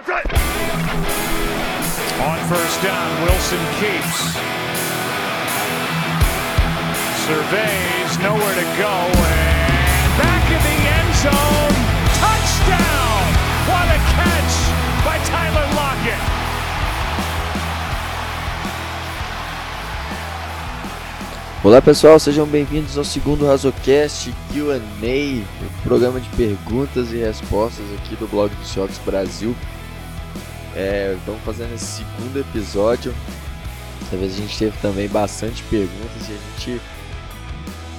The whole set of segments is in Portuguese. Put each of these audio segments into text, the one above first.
On first down, Wilson keeps. Surveys, nowhere to go, and back in the end zone. Touchdown! What a catch by Tyler Lockett! Olá pessoal, sejam bem-vindos ao segundo Razocast Q&A, o programa de perguntas e respostas aqui do blog do Seahawks Brasil. É, estamos fazendo esse segundo episódio. Dessa vez a gente teve também bastante perguntas e a gente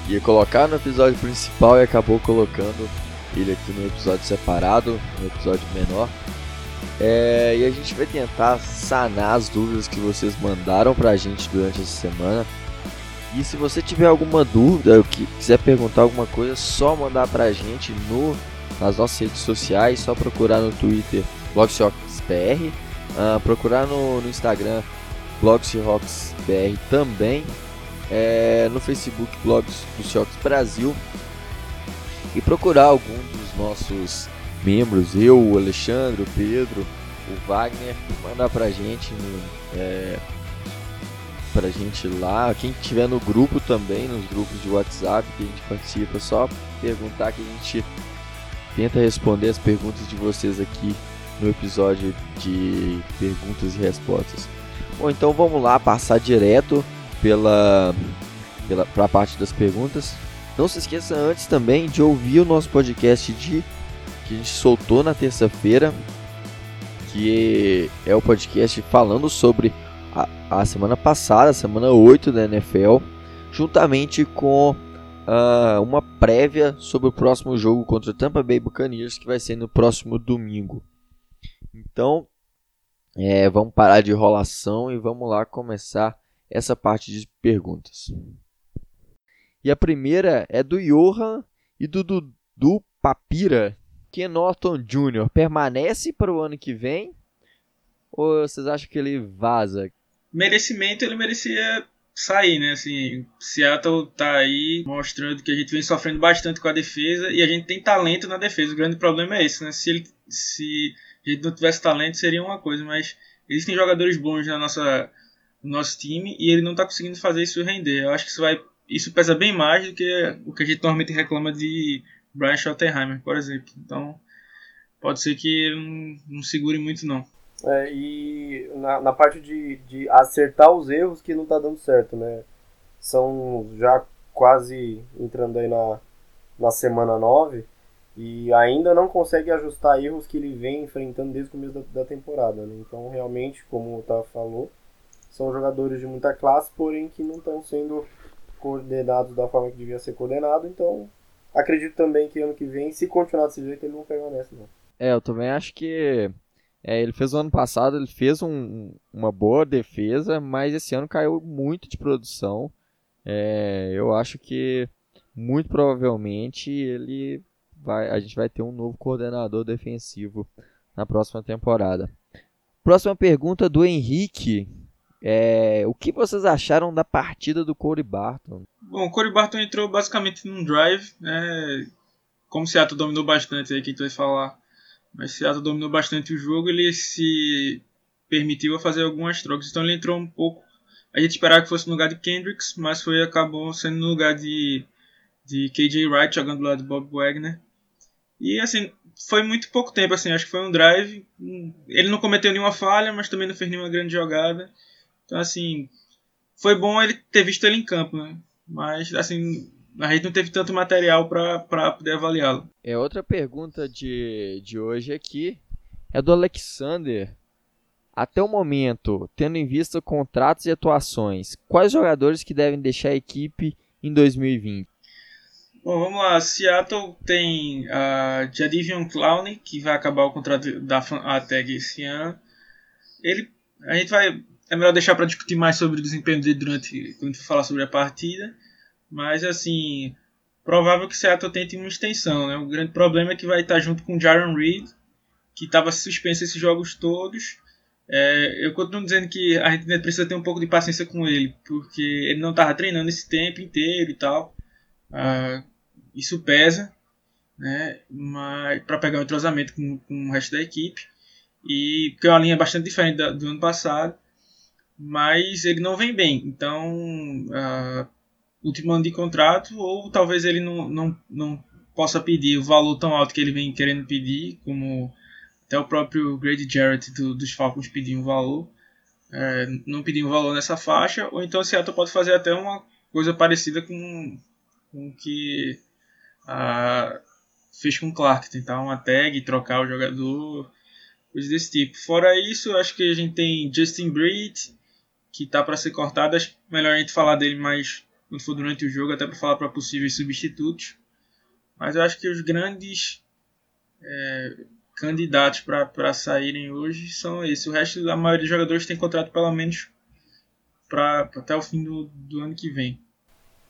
ia colocar no episódio principal e acabou colocando ele aqui no episódio separado, no episódio menor. É, e a gente vai tentar sanar as dúvidas que vocês mandaram pra gente durante essa semana. E se você tiver alguma dúvida, ou que quiser perguntar alguma coisa, só mandar pra gente no, nas nossas redes sociais, só procurar no Twitter Uh, procurar no, no Instagram BlogSeahawksBR também, é, no Facebook Blogs do Seahawks Brasil e procurar algum dos nossos membros, eu, o Alexandre, o Pedro, o Wagner, mandar pra gente é, pra gente lá. Quem tiver no grupo também, nos grupos de WhatsApp que a gente participa, só perguntar que a gente tenta responder as perguntas de vocês aqui no episódio de perguntas e respostas. Bom, então vamos lá passar direto pela pela pra parte das perguntas. Não se esqueça antes também de ouvir o nosso podcast de que a gente soltou na terça-feira, que é o podcast falando sobre a, a semana passada, semana 8 da NFL, juntamente com uh, uma prévia sobre o próximo jogo contra o Tampa Bay Buccaneers, que vai ser no próximo domingo. Então, é, vamos parar de enrolação e vamos lá começar essa parte de perguntas. E a primeira é do Johan e do Dudu Papira. Ken Norton Jr. permanece para o ano que vem? Ou vocês acham que ele vaza? merecimento ele merecia sair, né? Assim, Seattle tá aí mostrando que a gente vem sofrendo bastante com a defesa e a gente tem talento na defesa. O grande problema é esse, né? Se, ele, se a gente não tivesse talento seria uma coisa, mas existem jogadores bons na nossa, no nosso time e ele não tá conseguindo fazer isso render. Eu acho que isso vai isso pesa bem mais do que o que a gente normalmente reclama de Brian Schottenheimer, por exemplo. Então, pode ser que não, não segure muito não. É, e na, na parte de, de acertar os erros que não tá dando certo, né? São já quase entrando aí na, na semana 9 e ainda não consegue ajustar erros que ele vem enfrentando desde o começo da, da temporada, né? Então, realmente, como o Otávio falou, são jogadores de muita classe, porém que não estão sendo coordenados da forma que devia ser coordenado, então acredito também que ano que vem, se continuar desse jeito, ele não permanece, não. É, eu também acho que é, ele fez o ano passado, ele fez um, uma boa defesa, mas esse ano caiu muito de produção. É, eu acho que muito provavelmente ele vai, a gente vai ter um novo coordenador defensivo na próxima temporada. Próxima pergunta do Henrique. É, o que vocês acharam da partida do Corey Barton? Bom, o Corey Barton entrou basicamente num drive, né? Como o Seattle dominou bastante aí, que a gente vai falar mas Seattle dominou bastante o jogo, ele se permitiu fazer algumas trocas. Então ele entrou um pouco. A gente esperava que fosse no lugar de Kendricks, mas foi acabou sendo no lugar de, de KJ Wright jogando do lado de Bob Wagner. E assim, foi muito pouco tempo, assim, acho que foi um drive. Ele não cometeu nenhuma falha, mas também não fez nenhuma grande jogada. Então assim, foi bom ele ter visto ele em campo, né? Mas assim, a gente não teve tanto material para poder avaliá-lo. É outra pergunta de, de hoje aqui é do Alexander. Até o momento, tendo em vista contratos e atuações, quais jogadores que devem deixar a equipe em 2020? Bom, vamos lá. Seattle tem a uh, Jadivion Clowney, que vai acabar o contrato da ATEG esse ano. Ele, a gente vai, é melhor deixar para discutir mais sobre o desempenho dele durante quando falar sobre a partida. Mas assim, provável que Seattle tente uma extensão. Né? O grande problema é que vai estar junto com Jaron Reed, que estava suspenso esses jogos todos. É, eu continuo dizendo que a gente precisa ter um pouco de paciência com ele, porque ele não estava treinando esse tempo inteiro e tal. Ah, isso pesa, né? Para pegar um entrosamento com, com o resto da equipe. e que é uma linha bastante diferente da, do ano passado, mas ele não vem bem. Então, uh, último ano de contrato, ou talvez ele não, não, não possa pedir o valor tão alto que ele vem querendo pedir, como até o próprio Grady Jarrett do, dos Falcons pediu um valor. É, não pediu um valor nessa faixa, ou então o Seattle pode fazer até uma coisa parecida com o que a, fez com o Clark, tentar uma tag, trocar o jogador, coisas desse tipo. Fora isso, acho que a gente tem Justin Breed, que tá para ser cortado, acho melhor a gente falar dele mais quando for durante o jogo, até para falar para possíveis substitutos. Mas eu acho que os grandes é, candidatos para saírem hoje são esses. O resto da maioria dos jogadores tem contrato pelo menos para até o fim do, do ano que vem.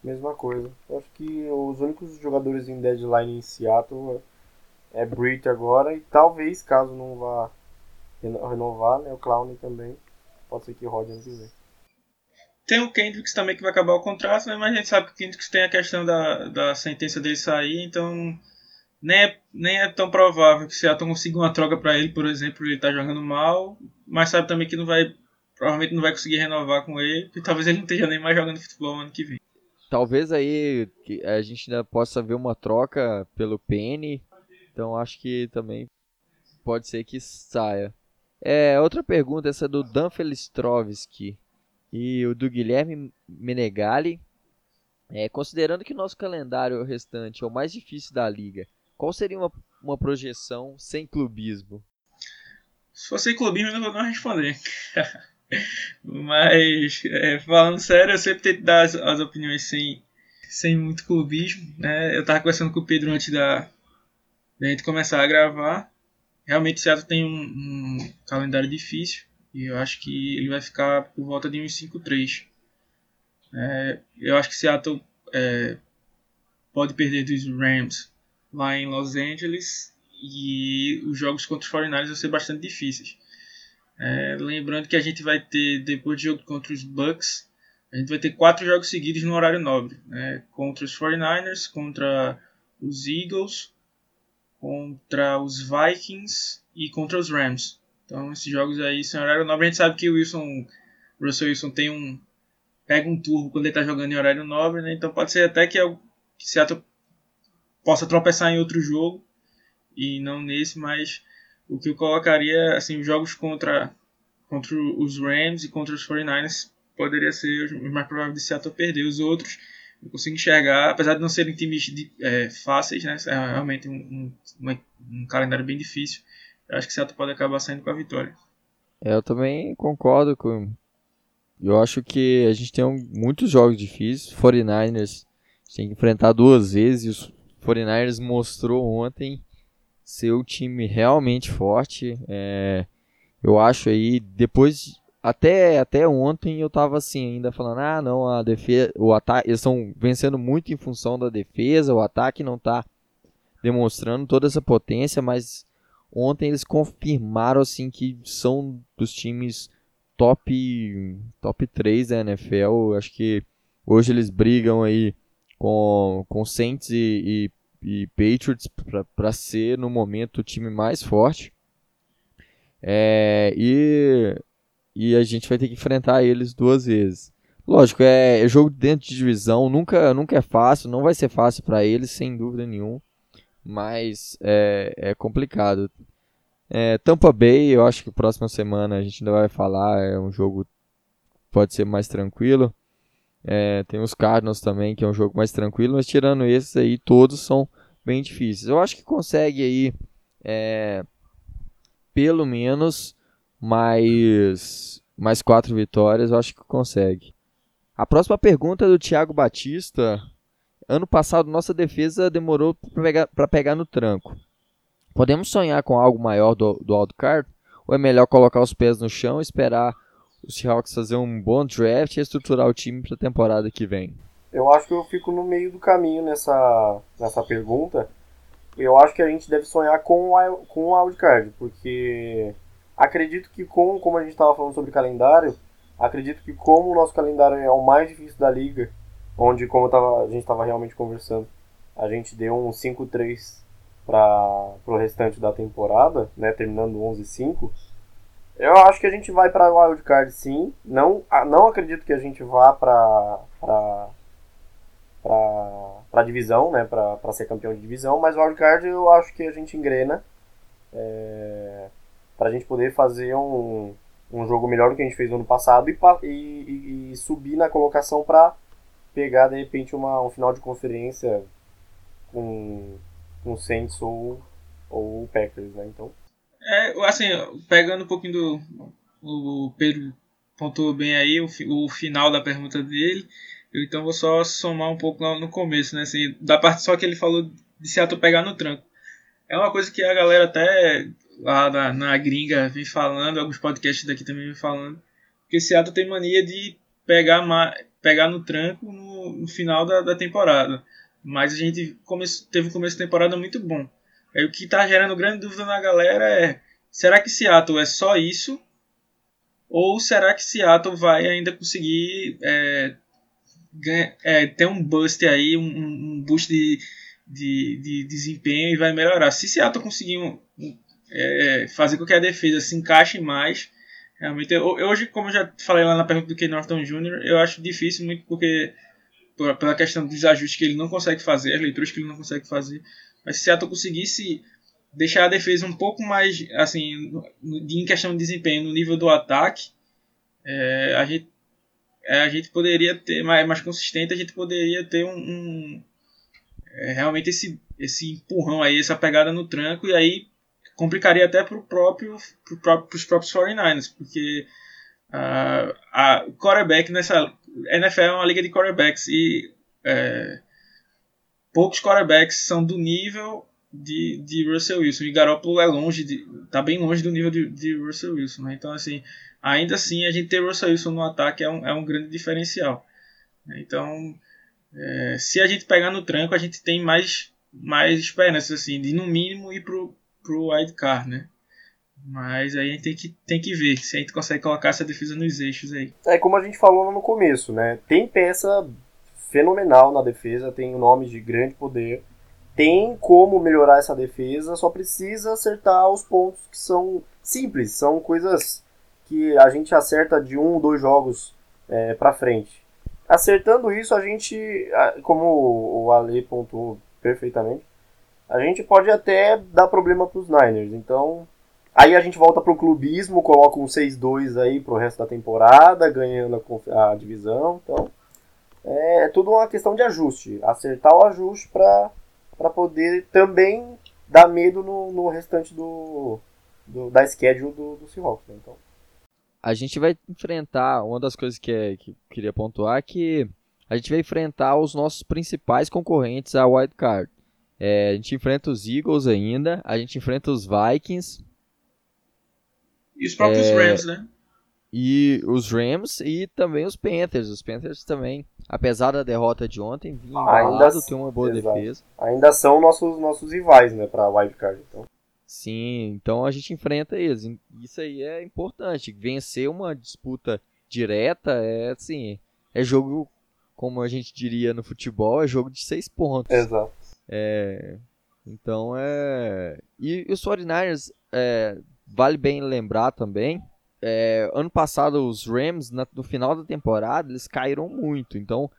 Mesma coisa. Eu acho que os únicos jogadores em deadline em Seattle é Britt agora e talvez, caso não vá renovar, né, o Clown também. Pode ser que rode que vem. Tem o Kendricks também que vai acabar o contrato, né, mas a gente sabe que o Kendricks tem a questão da, da sentença dele sair, então nem é, nem é tão provável que Seattle consiga uma troca para ele, por exemplo, ele tá jogando mal, mas sabe também que não vai provavelmente não vai conseguir renovar com ele, e talvez ele não esteja nem mais jogando futebol ano que vem. Talvez aí a gente ainda possa ver uma troca pelo Penny, então acho que também pode ser que saia. É, outra pergunta, essa é do Dan Felistrovski e o do Guilherme Menegali. É, considerando que o nosso calendário restante é o mais difícil da liga, qual seria uma, uma projeção sem clubismo? Se fosse clubismo, eu não vou responder. Mas, é, falando sério, eu sempre tento dar as, as, opiniões sem, sem muito clubismo. Né? Eu tava conversando com o Pedro antes da, da gente começar a gravar. Realmente, o Seattle tem um, um, calendário difícil. E eu acho que ele vai ficar por volta de uns 5-3. É, eu acho que Seattle é, pode perder dos Rams lá em Los Angeles e os jogos contra os 49ers vão ser bastante difíceis. É, lembrando que a gente vai ter, depois do jogo contra os Bucks, a gente vai ter quatro jogos seguidos no horário nobre. Né? Contra os 49ers, contra os Eagles, contra os Vikings e contra os Rams. Então esses jogos aí são horário nobre. A gente sabe que o Wilson, Russell Wilson tem um pega um turbo quando ele está jogando em horário nobre, né? Então pode ser até que, que Seattle possa tropeçar em outro jogo e não nesse, mas o que eu colocaria, assim, os jogos contra, contra os Rams e contra os 49ers poderia ser os mais prováveis de Seattle perder. Os outros eu consigo enxergar, apesar de não serem times de, é, fáceis, né, é realmente um, um, um, calendário bem difícil, eu acho que Seattle pode acabar saindo com a vitória. É, eu também concordo com... Eu acho que a gente tem um, muitos jogos difíceis, 49ers tem que enfrentar duas vezes e os 49ers mostrou ontem ser um time realmente forte. É, eu acho aí, depois, até, até ontem eu tava assim, ainda falando, ah não, a defesa, o ataque, eles estão vencendo muito em função da defesa, o ataque não tá demonstrando toda essa potência, mas ontem eles confirmaram assim que são dos times top top 3 da NFL. Acho que hoje eles brigam aí com, com Saints e, e, e Patriots para ser no momento o time mais forte. É, e, e a gente vai ter que enfrentar eles duas vezes. Lógico, é, é jogo dentro de divisão, nunca, nunca é fácil, não vai ser fácil para eles, sem dúvida nenhuma, mas é, é complicado. É, Tampa Bay, eu acho que próxima semana a gente ainda vai falar, é um jogo pode ser mais tranquilo. É, tem os Cardinals também, que é um jogo mais tranquilo, mas tirando esses aí, todos são bem difíceis. Eu acho que consegue aí, é, pelo menos, mais, mais quatro vitórias, eu acho que consegue. A próxima pergunta é do Thiago Batista. Ano passado, nossa defesa demorou para pegar, pegar no tranco. Podemos sonhar com algo maior do, do wildcard? Ou é melhor colocar os pés no chão e esperar o Seahawks fazer um bom draft e estruturar o time para a temporada que vem? Eu acho que eu fico no meio do caminho nessa, nessa pergunta. Eu acho que a gente deve sonhar com com o wildcard, porque acredito que com, como a gente estava falando sobre calendário, acredito que como o nosso calendário é o mais difícil da liga, onde como tava, a gente estava realmente conversando, a gente deu um 5-3 para o restante da temporada, né, terminando 11-5, Eu acho que a gente vai para wild card sim. Não, não acredito que a gente vá para para divisão, né, para ser campeão de divisão, mas wild card eu acho que a gente engrena é, para a gente poder fazer um, um jogo melhor do que a gente fez no ano passado e, e, e subir na colocação para pegar de repente uma, um final de conferência com, com Saints ou, ou Packers, né? Então. É, assim, pegando um pouquinho do. O Pedro pontuou bem aí o, o final da pergunta dele. Eu então vou só somar um pouco no começo, né? Assim, da parte só que ele falou de Seattle pegar no tranco. É uma coisa que a galera até lá na, na gringa vem falando, alguns podcasts daqui também vem falando, que Seattle tem mania de pegar, pegar no tranco no, no final da, da, temporada. Mas a gente come, teve um começo de temporada muito bom. O que está gerando grande dúvida na galera é: será que Seattle é só isso? Ou será que Seattle vai ainda conseguir é, ganha, é, ter um boost aí, um, um boost de, de, de, desempenho e vai melhorar? Se Seattle conseguir um, é, fazer com que a defesa se encaixe mais, realmente. Eu, hoje, como eu já falei lá na pergunta do Ken Norton Jr., eu acho difícil muito porque pela questão dos ajustes que ele não consegue fazer, as leituras que ele não consegue fazer. Mas se Seattle conseguisse deixar a defesa um pouco mais, assim, em questão de desempenho no nível do ataque, é, a, gente, é, a gente poderia ter mais, mais consistente, a gente poderia ter um, um é, realmente esse, esse empurrão aí, essa pegada no tranco, e aí complicaria até para próprio, pro próprio, os próprios 49ers, porque uh, a, o quarterback nessa NFL é uma liga de quarterbacks e é, poucos quarterbacks são do nível de, de Russell Wilson. E Garoppolo é longe, de, tá bem longe do nível de, de Russell Wilson. Né? Então, assim, ainda assim, a gente ter Russell Wilson no ataque é um, é um grande diferencial. Então, é, se a gente pegar no tranco, a gente tem mais, mais esperança, assim, de no mínimo ir pro, pro wildcard, né? Mas aí a gente tem que, tem que ver se a gente consegue colocar essa defesa nos eixos aí. É como a gente falou no começo, né? Tem peça fenomenal na defesa, tem nomes de grande poder, tem como melhorar essa defesa, só precisa acertar os pontos que são simples, são coisas que a gente acerta de um, dois jogos é, para frente. Acertando isso, a gente, como o Ale pontuou perfeitamente, a gente pode até dar problema para os Niners. Então, aí a gente volta pro clubismo, coloca um 6-2 aí pro resto da temporada, ganhando a, a divisão. Então, é, é tudo uma questão de ajuste. Acertar o ajuste para poder também dar medo no, no restante do, do, da schedule do, do Seahawks. Né? Então. A gente vai enfrentar, uma das coisas que, é, que eu queria pontuar é que a gente vai enfrentar os nossos principais concorrentes à Wild Card. É, a gente enfrenta os Eagles ainda, a gente enfrenta os Vikings. E os próprios é, Rams, né? E os Rams e também os Panthers. Os Panthers também, apesar da derrota de ontem, vinham ainda tem uma boa exato. defesa. Ainda são nossos, nossos rivais, né, para wildcard. Então. Sim, então a gente enfrenta eles. Isso aí é importante. Vencer uma disputa direta é assim, é jogo, como a gente diria no futebol, é jogo de seis pontos. Exato. É, então é. E, e os 49ers, é, vale bem lembrar também. É, ano passado, os Rams, na, no final da temporada, eles caíram muito. Então,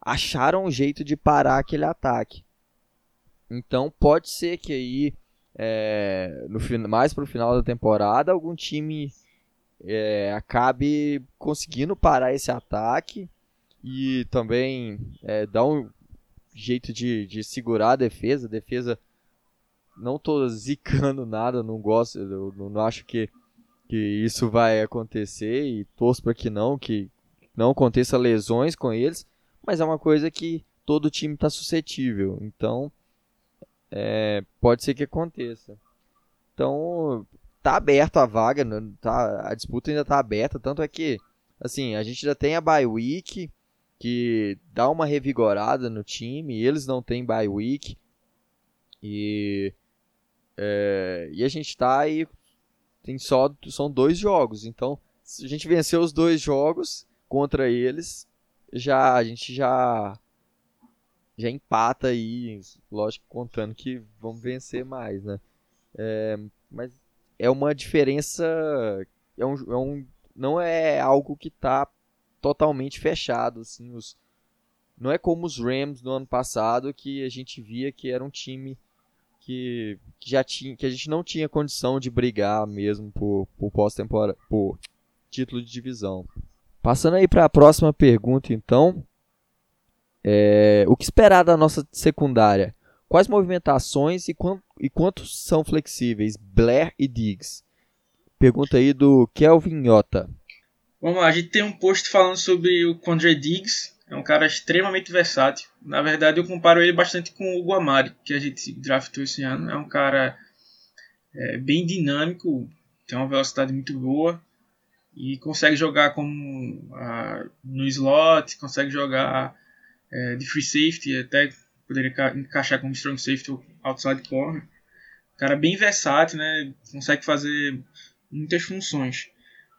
acharam um jeito de parar aquele ataque. Então, pode ser que aí, é, no, mais para o final da temporada, algum time é, acabe conseguindo parar esse ataque e também é, dar um, jeito de, de segurar a defesa. A defesa não tô zicando nada, não gosto, não, não acho que, que isso vai acontecer e torço para que não, que não aconteça lesões com eles, mas é uma coisa que todo time está suscetível, então é, pode ser que aconteça. Então tá aberto a vaga, né, tá, a disputa ainda tá aberta, tanto é que assim a gente já tem a bye week, que dá uma revigorada no time. Eles não têm bye week. E, é, e a gente tá aí. Tem só. São dois jogos. Então, se a gente vencer os dois jogos contra eles, já a gente já. Já empata aí. Lógico, contando que vamos vencer mais, né? É, mas é uma diferença. é um, é um não é algo que está totalmente fechado, assim, os não é como os Rams no ano passado que a gente via que era um time que, que já tinha que a gente não tinha condição de brigar mesmo por, por pós-temporada, por título de divisão. Passando aí para a próxima pergunta, então, é, o que esperar da nossa secundária? Quais movimentações e, quant, e quantos são flexíveis? Blair e Diggs. Pergunta aí do Kelvin Yota. Vamos lá, a gente tem um post falando sobre o Condre Diggs. É um cara extremamente versátil. Na verdade, eu comparo ele bastante com o Guamari, que a gente draftou esse ano. É um cara é, bem dinâmico, tem uma velocidade muito boa e consegue jogar como uh, no slot, consegue jogar uh, de free safety, até poderia encaixar como strong safety ou outside corner. Cara bem versátil, né? Consegue fazer muitas funções.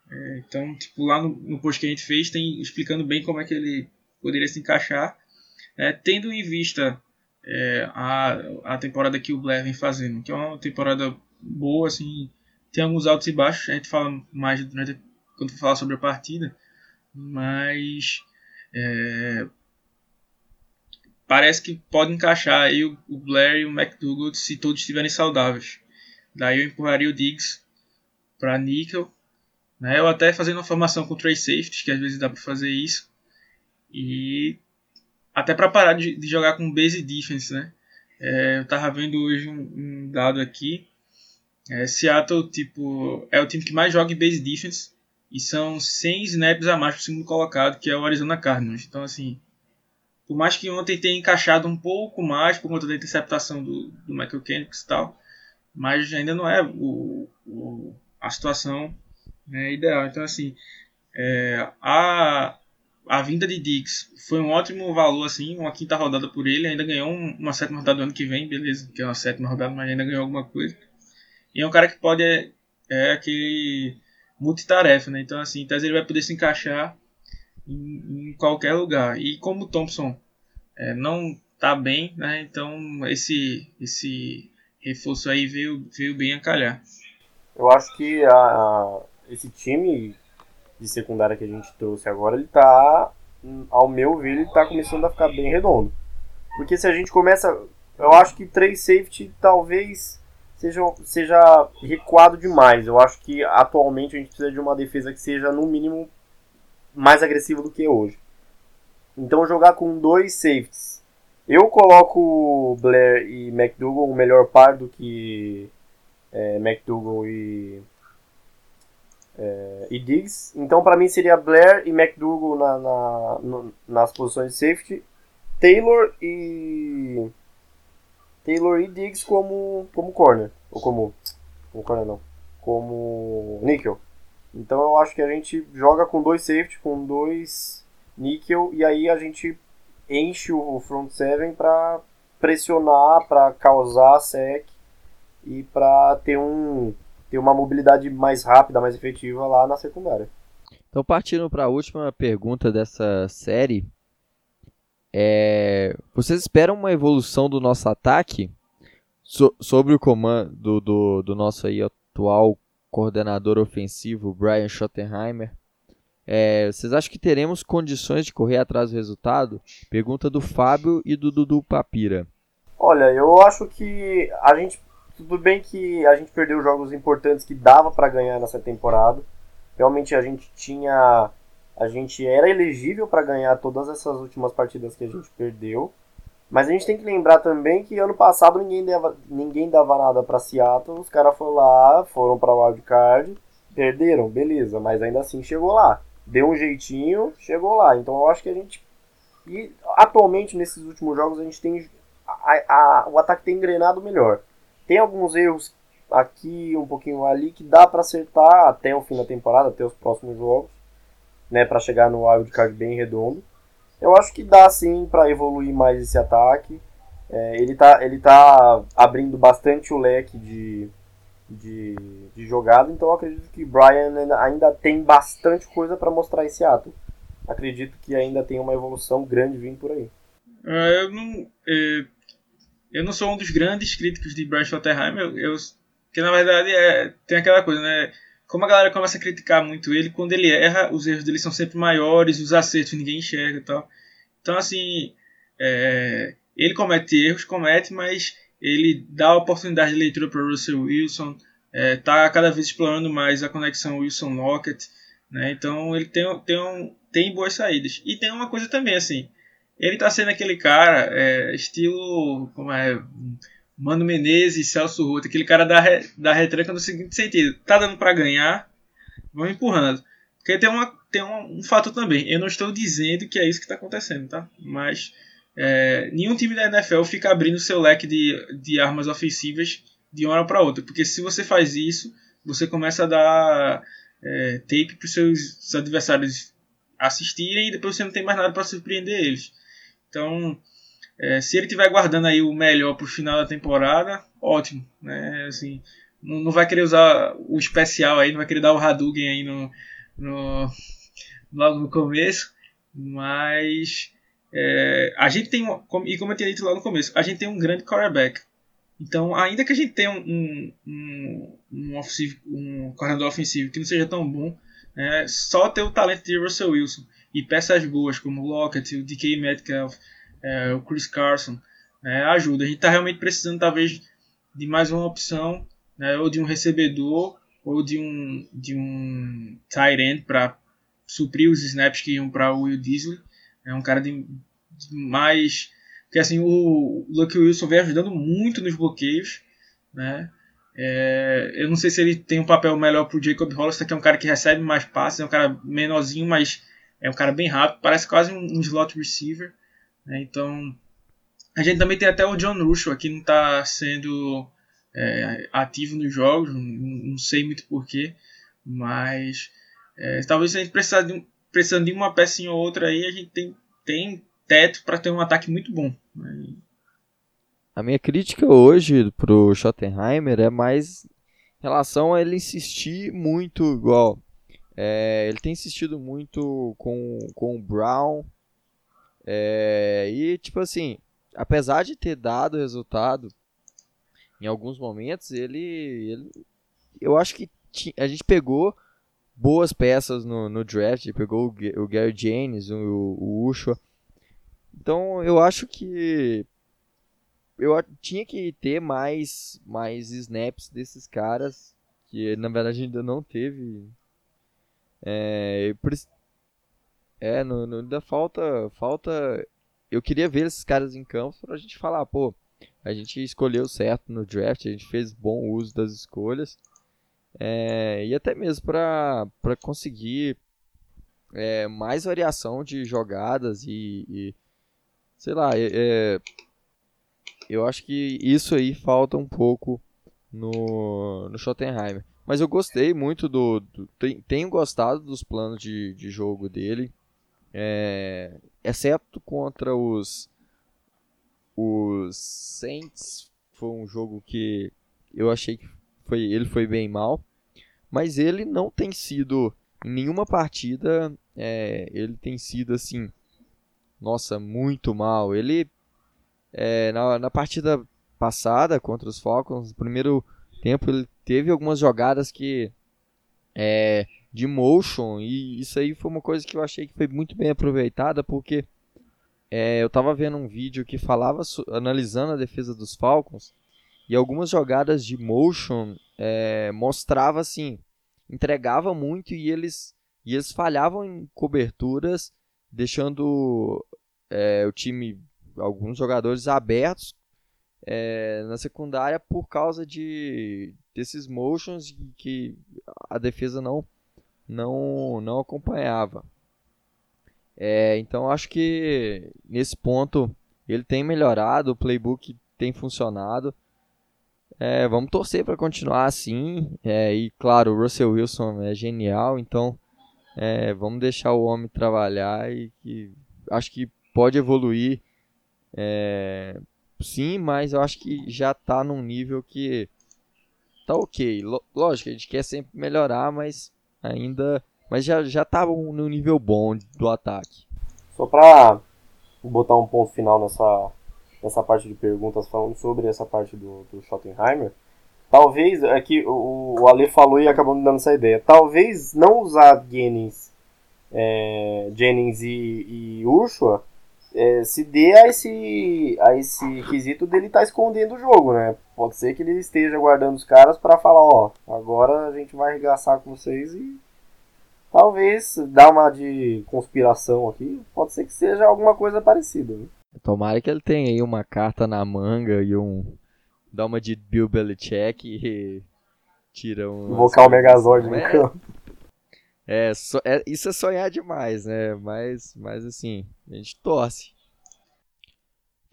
É, então, tipo, lá no, no, post que a gente fez, tem explicando bem como é que ele poderia se encaixar, é, tendo em vista é, a, a temporada que o Blair vem fazendo, que é uma temporada boa, assim, tem alguns altos e baixos, a gente fala mais durante quando falar sobre a partida, mas é, parece que pode encaixar aí o, o Blair e o McDougall se todos estiverem saudáveis. Daí eu empurraria o Diggs para Nickel né? Eu até fazendo uma formação com três safeties, que às vezes dá para fazer isso. E até para parar de, de, jogar com base defense, né? É, eu tava vendo hoje um, um dado aqui. É, Seattle, tipo, é o time que mais joga em base defense. E são 100 snaps a mais pro segundo colocado, que é o Arizona Cardinals. Então, assim, por mais que ontem tenha encaixado um pouco mais por conta da interceptação do, do Michael Kendricks e tal, mas ainda não é o, o a situação né, ideal. Então, assim, é, a, a vinda de Dix foi um ótimo valor, assim, uma quinta rodada por ele, ainda ganhou um, uma sétima rodada do ano que vem, beleza, que é uma sétima rodada, mas ainda ganhou alguma coisa. E é um cara que pode, é, é aquele multitarefa, né, então, assim, então ele vai poder se encaixar em, em qualquer lugar. E como o Thompson é, não tá bem, né, então esse, esse reforço aí veio, veio bem a calhar. Eu acho que a, esse time de secundária que a gente trouxe agora, ele tá, ao meu ver, ele tá começando a ficar bem redondo. Porque se a gente começa, eu acho que três safety talvez seja, seja recuado demais. Eu acho que atualmente a gente precisa de uma defesa que seja no mínimo mais agressiva do que hoje. Então jogar com dois safeties. Eu coloco Blair e McDougall o melhor par do que é, McDougall e é, e Diggs. Então, para mim, seria Blair e McDougall na, na no, nas posições de safety. Taylor e. Taylor e Diggs como, como corner. Ou como. Como corner não. Como nickel. Então eu acho que a gente joga com dois safety, com dois nickel, e aí a gente enche o front seven para pressionar, para causar sec e para ter um ter uma mobilidade mais rápida, mais efetiva lá na secundária. Então, partindo para a última pergunta dessa série, é... vocês esperam uma evolução do nosso ataque so sobre o comando do, do, do, nosso aí atual coordenador ofensivo, Brian Schottenheimer? É, vocês acham que teremos condições de correr atrás do resultado? Pergunta do Fábio e do Dudu Papira. Olha, eu acho que a gente tudo bem que a gente perdeu jogos importantes que dava para ganhar nessa temporada. Realmente a gente tinha. A gente era elegível para ganhar todas essas últimas partidas que a gente perdeu. Mas a gente tem que lembrar também que ano passado ninguém dava, ninguém dava nada para Seattle. Os caras foram lá, foram para wildcard, perderam, beleza, mas ainda assim chegou lá. Deu um jeitinho, chegou lá. Então eu acho que a gente. E atualmente nesses últimos jogos a gente tem. A, a, o ataque tem engrenado melhor. Tem alguns erros aqui, um pouquinho ali, que dá para acertar até o fim da temporada, até os próximos jogos, né, para chegar no wild card bem redondo. Eu acho que dá sim para evoluir mais esse ataque. É, ele, tá, ele tá abrindo bastante o leque de, de, de jogada, então acredito que Brian ainda tem bastante coisa para mostrar esse ato. Acredito que ainda tem uma evolução grande vindo por aí. É, eu não, é, eu não sou um dos grandes críticos de Brian Schottenheimer, eu, eu, que na verdade é, tem aquela coisa, né? como a galera começa a criticar muito ele, quando ele erra, os erros dele são sempre maiores, os acertos ninguém enxerga e tal. Então, assim, é, ele comete erros, comete, mas ele dá a oportunidade de leitura para Russell Wilson, é, tá cada vez explorando mais a conexão Wilson-Lockett, né? Então ele tem, tem, um, tem boas saídas. E tem uma coisa também, assim, ele tá sendo aquele cara, é, estilo, como é, Mano Menezes, Celso Ruto, aquele cara da, da retranca no seguinte sentido, tá dando para ganhar, vamos empurrando. Porque tem, uma, tem um, fato também, eu não estou dizendo que é isso que está acontecendo, tá? Mas é, nenhum time da NFL fica abrindo seu leque de, de armas ofensivas de uma hora para outra, porque se você faz isso, você começa a dar é, tape para os seus adversários assistirem e depois você não tem mais nada para surpreender eles. Então, é, se ele estiver guardando aí o melhor para o final da temporada, ótimo, né? Assim, não, não, vai querer usar o especial aí, não vai querer dar o Hadouken aí no, no logo no começo, mas é, a gente tem, e como eu tinha dito lá no começo, a gente tem um grande quarterback. Então, ainda que a gente tenha um, um, um, ofensivo, um ofensivo que não seja tão bom, é, só ter o talento de Russell Wilson e peças boas como o Lockett, o DK Metcalf, é, o Chris Carson, é, ajuda. A gente está realmente precisando, talvez, de mais uma opção, né, ou de um recebedor, ou de um, de um tight end para suprir os snaps que iam para o Will Disley. É um cara de, de mais. Porque assim, o Lucky Wilson vem ajudando muito nos bloqueios. Né? É, eu não sei se ele tem um papel melhor para o Jacob Hollister, que é um cara que recebe mais passes, é um cara menorzinho, mas é um cara bem rápido, parece quase um, um slot receiver. Né? Então, a gente também tem até o John Russell aqui, não está sendo é, ativo nos jogos, não, não sei muito porquê, mas é, talvez a gente precisasse de um, precisando de uma pecinha ou outra aí, a gente tem, tem teto para ter um ataque muito bom. Né? A minha crítica hoje pro Schottenheimer é mais em relação a ele insistir muito igual. É, ele tem insistido muito com, com o Brown. É, e tipo assim, apesar de ter dado resultado em alguns momentos, ele, ele eu acho que a gente pegou boas peças no, no draft, pegou o, o Gary James, o, o Ushua. Então eu acho que eu tinha que ter mais, mais snaps desses caras, que na verdade ainda não teve. É, é no, no, ainda falta, falta. Eu queria ver esses caras em campo pra gente falar, pô, a gente escolheu certo no draft, a gente fez bom uso das escolhas. É, e até mesmo para conseguir é, mais variação de jogadas e, e sei lá, é, é, eu acho que isso aí falta um pouco no, no Schottenheimer. Mas eu gostei muito do. do tenho gostado dos planos de, de jogo dele. É, exceto contra os. Os Saints. Foi um jogo que eu achei que foi, ele foi bem mal, mas ele não tem sido em nenhuma partida, é, ele tem sido assim, nossa, muito mal. Ele é, na, na partida passada contra os Falcons, no primeiro tempo ele teve algumas jogadas que é, de motion e isso aí foi uma coisa que eu achei que foi muito bem aproveitada porque é, eu estava vendo um vídeo que falava analisando a defesa dos Falcons e algumas jogadas de motion é, mostrava assim, entregava muito e eles, e eles falhavam em coberturas, deixando é, o time, alguns jogadores abertos é, na secundária por causa de desses motions que a defesa não não não acompanhava. É, então acho que nesse ponto ele tem melhorado, o playbook tem funcionado. É, vamos torcer para continuar assim. É, e claro, o Russell Wilson é genial, então é, vamos deixar o homem trabalhar e que acho que pode evoluir. É, sim, mas eu acho que já está num nível que tá ok. Lógico, a gente quer sempre melhorar, mas ainda. Mas já, já tá no nível bom do ataque. Só para botar um ponto final nessa, nessa parte de perguntas falando sobre essa parte do, do Schottenheimer, talvez, é que o, o Ale falou e acabou me dando essa ideia. Talvez não usar Jennings, é, Jennings e, e Ursula é, se dê a esse, a esse quesito dele estar tá escondendo o jogo, né? Pode ser que ele esteja guardando os caras para falar, ó, agora a gente vai arregaçar com vocês e talvez dar uma de conspiração aqui, pode ser que seja alguma coisa parecida. Né? Tomara que ele tenha aí uma carta na manga e um dá uma de Bill Belichick e tira um invocar o Megazord no é, campo. É, so, é, isso é sonhar demais, né? Mas, mas assim, a gente torce.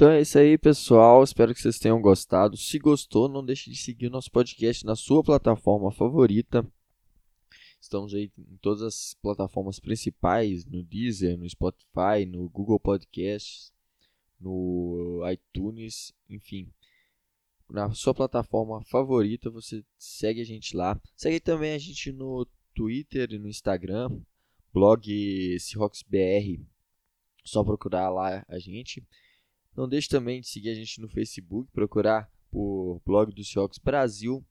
Então é isso aí, pessoal. Espero que vocês tenham gostado. Se gostou, não deixe de seguir o nosso podcast na sua plataforma favorita. Estamos aí em todas as plataformas principais, no Deezer, no Spotify, no Google Podcasts, no iTunes, enfim. Na sua plataforma favorita, você segue a gente lá. Segue também a gente no Twitter e no Instagram, blog BR. Só procurar lá a gente. Não deixe também de seguir a gente no Facebook, procurar por blog do Seahawks Brasil.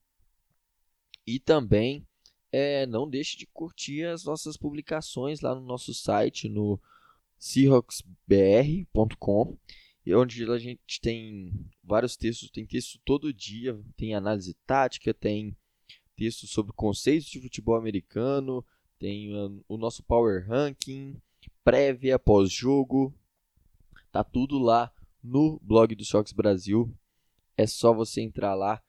E também é, não deixe de curtir as nossas publicações lá no nosso site, no seahawksbr.com, onde a gente tem vários textos, tem texto todo dia, tem análise tática, tem textos sobre conceitos de futebol americano, tem o nosso Power Ranking, prévia, pós-jogo. Tá tudo lá no blog do Shocks Brasil. É só você entrar lá.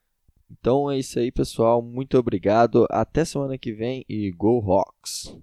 Então é isso aí, pessoal. Muito obrigado. Até semana que vem e Go Hawks!